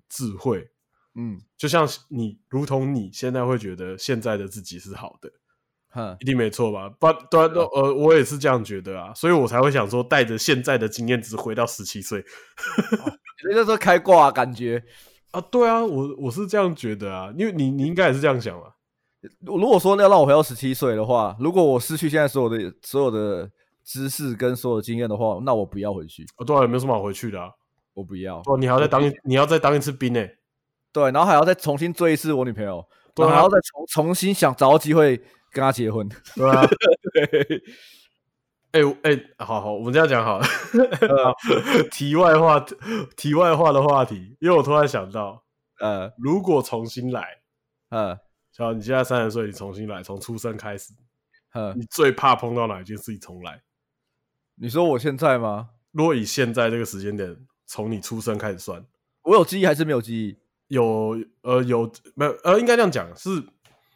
B: 智慧，
A: 嗯，
B: 就像你，如同你现在会觉得现在的自己是好的，
A: 哼，
B: 一定没错吧？不，对，呃，我也是这样觉得啊，所以我才会想说，带着现在的经验值回到十七岁，
A: 人家说开挂感觉。
B: 啊，对啊，我我是这样觉得啊，因为你你应该也是这样想吧？
A: 如果说要让我回到十七岁的话，如果我失去现在所有的所有的。知识跟所有经验的话，那我不要回去。
B: 哦，对啊，也没有什么好回去的啊。
A: 我不要。
B: 哦，你还要再当一，你要再当一次兵呢。
A: 对，然后还要再重新追一次我女朋友，对啊，然后再重重新想找到机会跟她结婚。
B: 对啊。对。哎哎，好好，我们这样讲好了。好，题外话，题外话的话题，因为我突然想到，
A: 呃，
B: 如果重新来，
A: 呃，
B: 像你现在三十岁，你重新来，从出生开始。
A: 呃
B: 你最怕碰到哪一件事情重来？
A: 你说我现在吗？
B: 如果以现在这个时间点，从你出生开始算，
A: 我有记忆还是没有记忆？
B: 有，呃，有没有？呃，应该这样讲是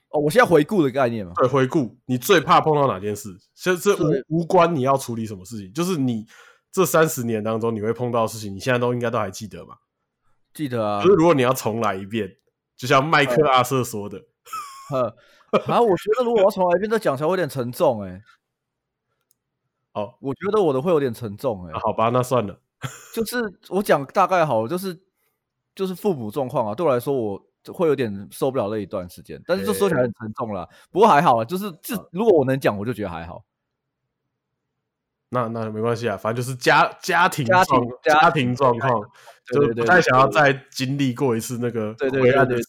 A: 哦，我现在回顾的概念嘛。
B: 对，回顾你最怕碰到哪件事？其实这无无关你要处理什么事情，就是你这三十年当中你会碰到的事情，你现在都应该都还记得吧？
A: 记得啊。
B: 可是如果你要重来一遍，就像麦克阿瑟说的，
A: 呵。啊，我觉得如果我要重来一遍再讲起来，会有点沉重哎、欸。
B: 哦，
A: 我觉得我的会有点沉重哎、欸啊。
B: 好吧，那算了。
A: 就是我讲大概好了，就是就是父母状况啊，对我来说我会有点受不了那一段时间。但是就说起来很沉重了，不过还好啊，就是这如果我能讲，我就觉得还好。
B: 那那没关系啊，反正就是家家庭
A: 家庭
B: 家庭状况，就不太想要再经历过一次那个
A: 对对对对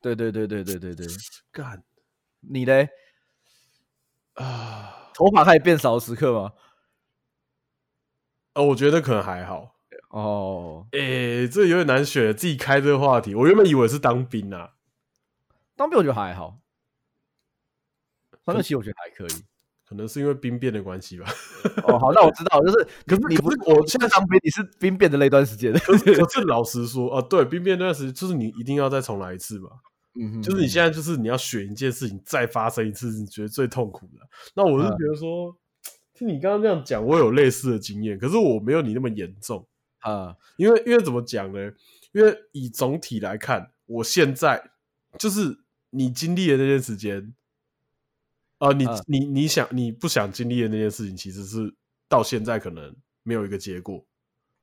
A: 对对对对对对对对
B: 干。
A: 你嘞？
B: 啊，
A: 头发开始变少的时刻吗？
B: 哦，我觉得可能还好。
A: 哦，
B: 诶、欸，这有点难选，自己开这个话题。我原本以为是当兵啊，
A: 当兵我觉得还好。当兵其实我觉得还可以，
B: 可能是因为兵变的关系吧。
A: 哦，好，那我知道，就是，可是你不是
B: 我现在
A: 当兵，你是兵变的那段时间。
B: 可是，可是老实说，啊，对，兵变那段时间，就是你一定要再重来一次嘛。
A: 嗯，
B: 就是你现在就是你要选一件事情再发生一次，你觉得最痛苦的。那我是觉得说，嗯、听你刚刚这样讲，我有类似的经验，可是我没有你那么严重
A: 啊。
B: 因为因为怎么讲呢？因为以总体来看，我现在就是你经历的那段时间，啊、呃，你、嗯、你你想你不想经历的那件事情，其实是到现在可能没有一个结果，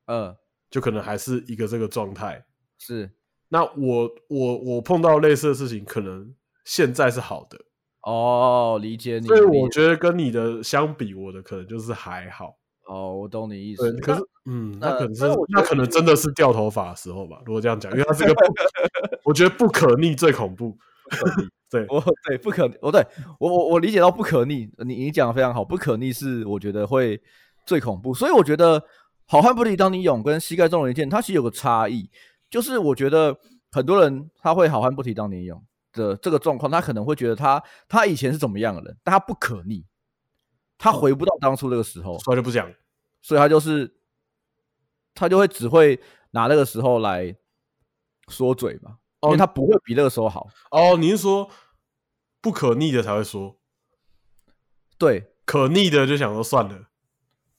A: 嗯，
B: 就可能还是一个这个状态。
A: 是，
B: 那我我我碰到类似的事情，可能现在是好的。
A: 哦，理解你。
B: 所以我觉得跟你的相比，我的可能就是还好。
A: 哦，我懂你意思。
B: 可是，嗯，那可能是那可能真的是掉头发的时候吧。如果这样讲，因为它是个不，我觉得不可逆最恐怖。对，
A: 我对不可，我对我我我理解到不可逆。你你讲的非常好，不可逆是我觉得会最恐怖。所以我觉得好汉不提当年勇跟膝盖中了一箭，它其实有个差异，就是我觉得很多人他会好汉不提当年勇。的这个状况，他可能会觉得他他以前是怎么样的人，但他不可逆，他回不到当初那个时候，
B: 所以就不讲，
A: 所以他就是他就会只会拿那个时候来说嘴嘛，因为他不会比那个时候好。
B: 哦，你是说不可逆的才会说？
A: 对，
B: 可逆的就想说算了。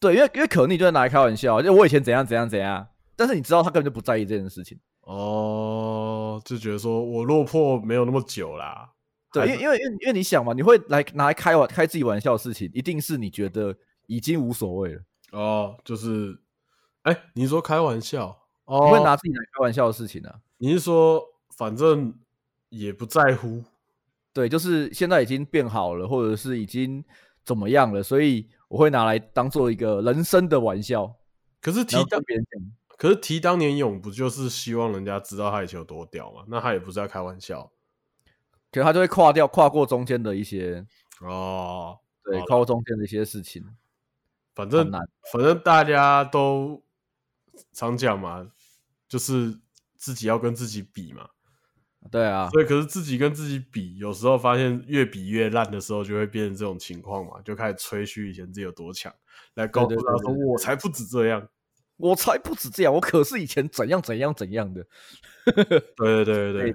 A: 对，因为因为可逆就在拿来开玩笑，就我以前怎样怎样怎样，但是你知道他根本就不在意这件事情。
B: 哦，就觉得说我落魄没有那么久啦。
A: 对，因为因为因为因为你想嘛，你会来拿来开玩开自己玩笑的事情，一定是你觉得已经无所谓了。
B: 哦，就是，哎、欸，你说开玩笑，哦，
A: 你会拿自己来开玩笑的事情呢、啊？
B: 你是说反正也不在乎？
A: 对，就是现在已经变好了，或者是已经怎么样了，所以我会拿来当做一个人生的玩笑。
B: 可是提到别人讲。可是提当年勇不就是希望人家知道他以前有多屌嘛？那他也不是在开玩笑，
A: 可是他就会跨掉、跨过中间的一些
B: 哦，
A: 对，跨过中间的一些事情。
B: 反正反正大家都常讲嘛，就是自己要跟自己比嘛。
A: 对啊，
B: 所以可是自己跟自己比，有时候发现越比越烂的时候，就会变成这种情况嘛，就开始吹嘘以前自己有多强，来告诉他说我才不止这样。
A: 我才不止这样，我可是以前怎样怎样怎样的。
B: 对对对 对对。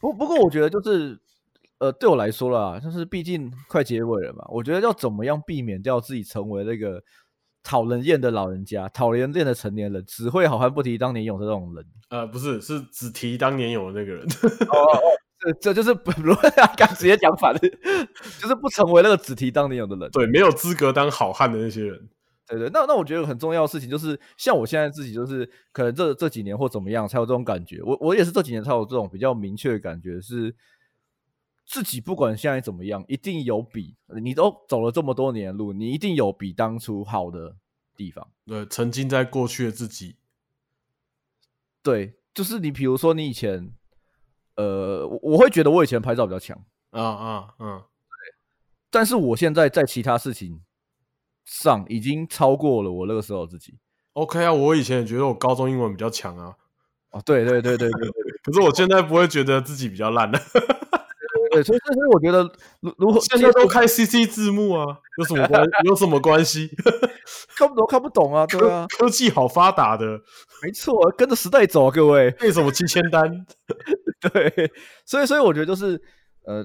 A: 不不过，我觉得就是，呃，对我来说啦，就是毕竟快结尾了嘛，我觉得要怎么样避免掉自己成为那个讨人厌的老人家、讨人厌的成年人，只会好汉不提当年勇的这种人。
B: 呃，不是，是只提当年勇的那个人。
A: 哦哦，这这就是不，刚直接讲反了，就是不成为那个只提当年勇的人。
B: 对，没有资格当好汉的那些人。
A: 对对，那那我觉得很重要的事情就是，像我现在自己就是，可能这这几年或怎么样才有这种感觉。我我也是这几年才有这种比较明确的感觉，是自己不管现在怎么样，一定有比你都走了这么多年的路，你一定有比当初好的地方。
B: 对，曾经在过去的自己，
A: 对，就是你比如说你以前，呃，我我会觉得我以前拍照比较强，
B: 啊啊嗯，
A: 对，但是我现在在其他事情。上已经超过了我那个时候自己。
B: OK 啊，我以前也觉得我高中英文比较强啊。
A: 哦，对对对对对对。
B: 可是我现在不会觉得自己比较烂了。
A: 对，所以所以我觉得如如果
B: 现在都开 CC 字幕啊，有什么关有什么关系？
A: 看不懂看不懂啊，对啊，
B: 科技好发达的，
A: 没错，跟着时代走啊，各位。
B: 为什么七千单？
A: 对，所以所以我觉得就是呃。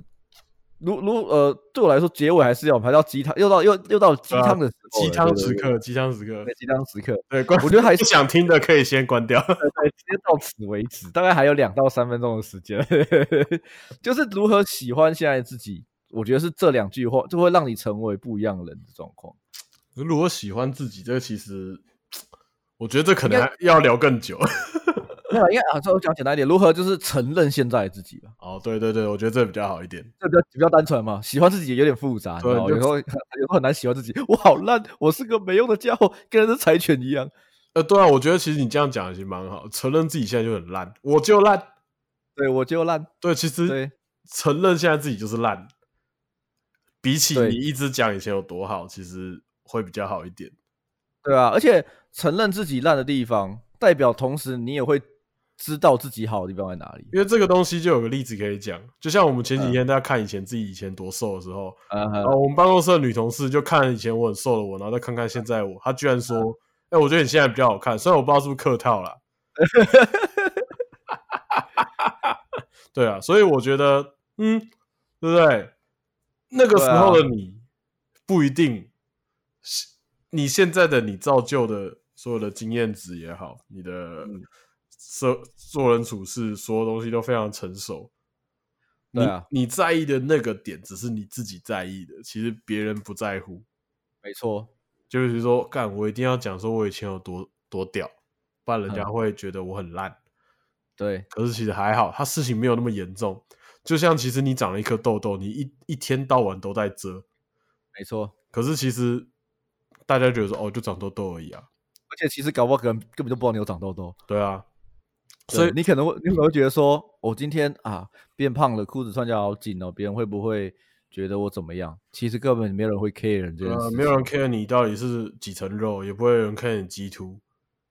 A: 如如呃，对我来说，结尾还是要，还是要鸡汤，又到又又到鸡汤的
B: 鸡汤时刻，鸡汤时刻，
A: 鸡汤时刻。
B: 对，我觉得还 是想听的可以先关掉，对，
A: 对，直接到此为止。大概还有两到三分钟的时间，就是如何喜欢现在自己，我觉得是这两句话就会让你成为不一样的人的状况。
B: 如果喜欢自己，这个其实 我觉得这可能还要聊更久。
A: 没有，因为啊，这我讲简单一点，如何就是承认现在的自己吧。
B: 哦，对对对，我觉得这比较好一点，
A: 这比较比较单纯嘛。喜欢自己有点复杂，对，有时候有时候很难喜欢自己。我好烂，我是个没用的家伙，跟人柴犬一样。
B: 呃，对啊，我觉得其实你这样讲已经蛮好，承认自己现在就很烂，我就烂，
A: 对，我就烂。
B: 对，其实承认现在自己就是烂，比起你一直讲以前有多好，其实会比较好一点。
A: 对啊，而且承认自己烂的地方，代表同时你也会。知道自己好的地方在哪里，
B: 因为这个东西就有个例子可以讲，就像我们前几天大家看以前自己以前多瘦的时候，
A: 嗯、
B: 然后我们办公室的女同事就看以前我很瘦的我，然后再看看现在我，她居然说：“哎、嗯欸，我觉得你现在比较好看。”虽然我不知道是不是客套啦。对啊，所以我觉得，嗯，对不对？那个时候的你不一定，你现在的你造就的所有的经验值也好，你的。做做人处事，所有东西都非常成熟。你啊，你在意的那个点只是你自己在意的，其实别人不在乎。
A: 没错，
B: 就是说，干我一定要讲说我以前有多多屌，不然人家会觉得我很烂。嗯。
A: 对，
B: 可是其实还好，他事情没有那么严重。就像其实你长了一颗痘痘，你一一天到晚都在遮。
A: 没错，
B: 可是其实大家觉得说哦，就长痘痘而已啊。
A: 而且其实搞不好可能根本就不知道你有长痘痘。
B: 对啊。
A: 所以你可能会，你可能会觉得说，我今天啊变胖了，裤子穿起来好紧哦，别人会不会觉得我怎么样？其实根本没有人会 care 这件事，
B: 没有人 care 你到底是几层肉，也不会有人 care 你鸡突。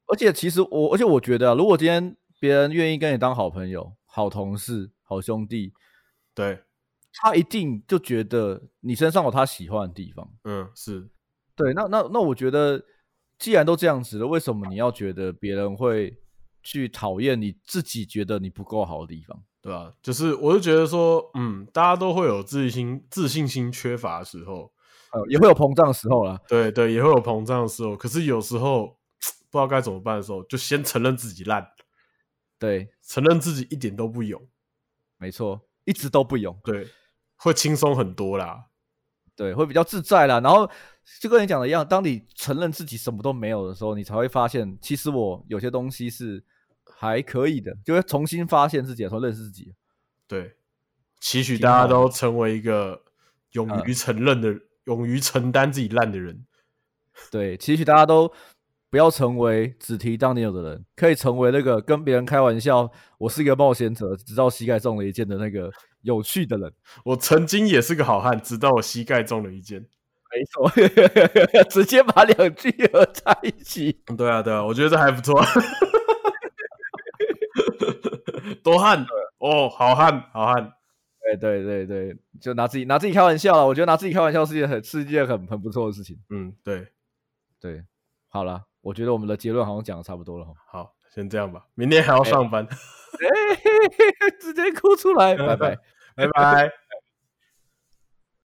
A: 而且其实我，而且我觉得啊，如果今天别人愿意跟你当好朋友、好同事、好兄弟，
B: 对，
A: 他一定就觉得你身上有他喜欢的地方。
B: 嗯，是
A: 对。那那那，我觉得既然都这样子了，为什么你要觉得别人会？去讨厌你自己觉得你不够好的地方，
B: 对吧？就是我就觉得说，嗯，大家都会有自信心、自信心缺乏的时候，
A: 呃，也会有膨胀的时候啦。
B: 对对，也会有膨胀的时候。可是有时候 不知道该怎么办的时候，就先承认自己烂，
A: 对，
B: 承认自己一点都不勇，
A: 没错，一直都不勇，
B: 对，会轻松很多啦，
A: 对，会比较自在啦。然后就跟你讲的一样，当你承认自己什么都没有的时候，你才会发现，其实我有些东西是。还可以的，就会重新发现自己，重认识自己。
B: 对，期许大家都成为一个勇于承认的、嗯、勇于承担自己烂的人。
A: 对，期许大家都不要成为只提当年有的人，可以成为那个跟别人开玩笑，我是一个冒险者，直到膝盖中了一箭的那个有趣的人。
B: 我曾经也是个好汉，直到我膝盖中了一箭。
A: 没错，直接把两句合在一起。
B: 对啊，对啊，我觉得这还不错。多汉哦，好汉，好汉，
A: 对对对对，就拿自己拿自己开玩笑了。我觉得拿自己开玩笑是一件很是一件很很不错的事情。
B: 嗯，对
A: 对，好了，我觉得我们的结论好像讲的差不多了。
B: 好，先这样吧，明天还要上班，
A: 欸、直接哭出来，拜拜，
B: 拜拜。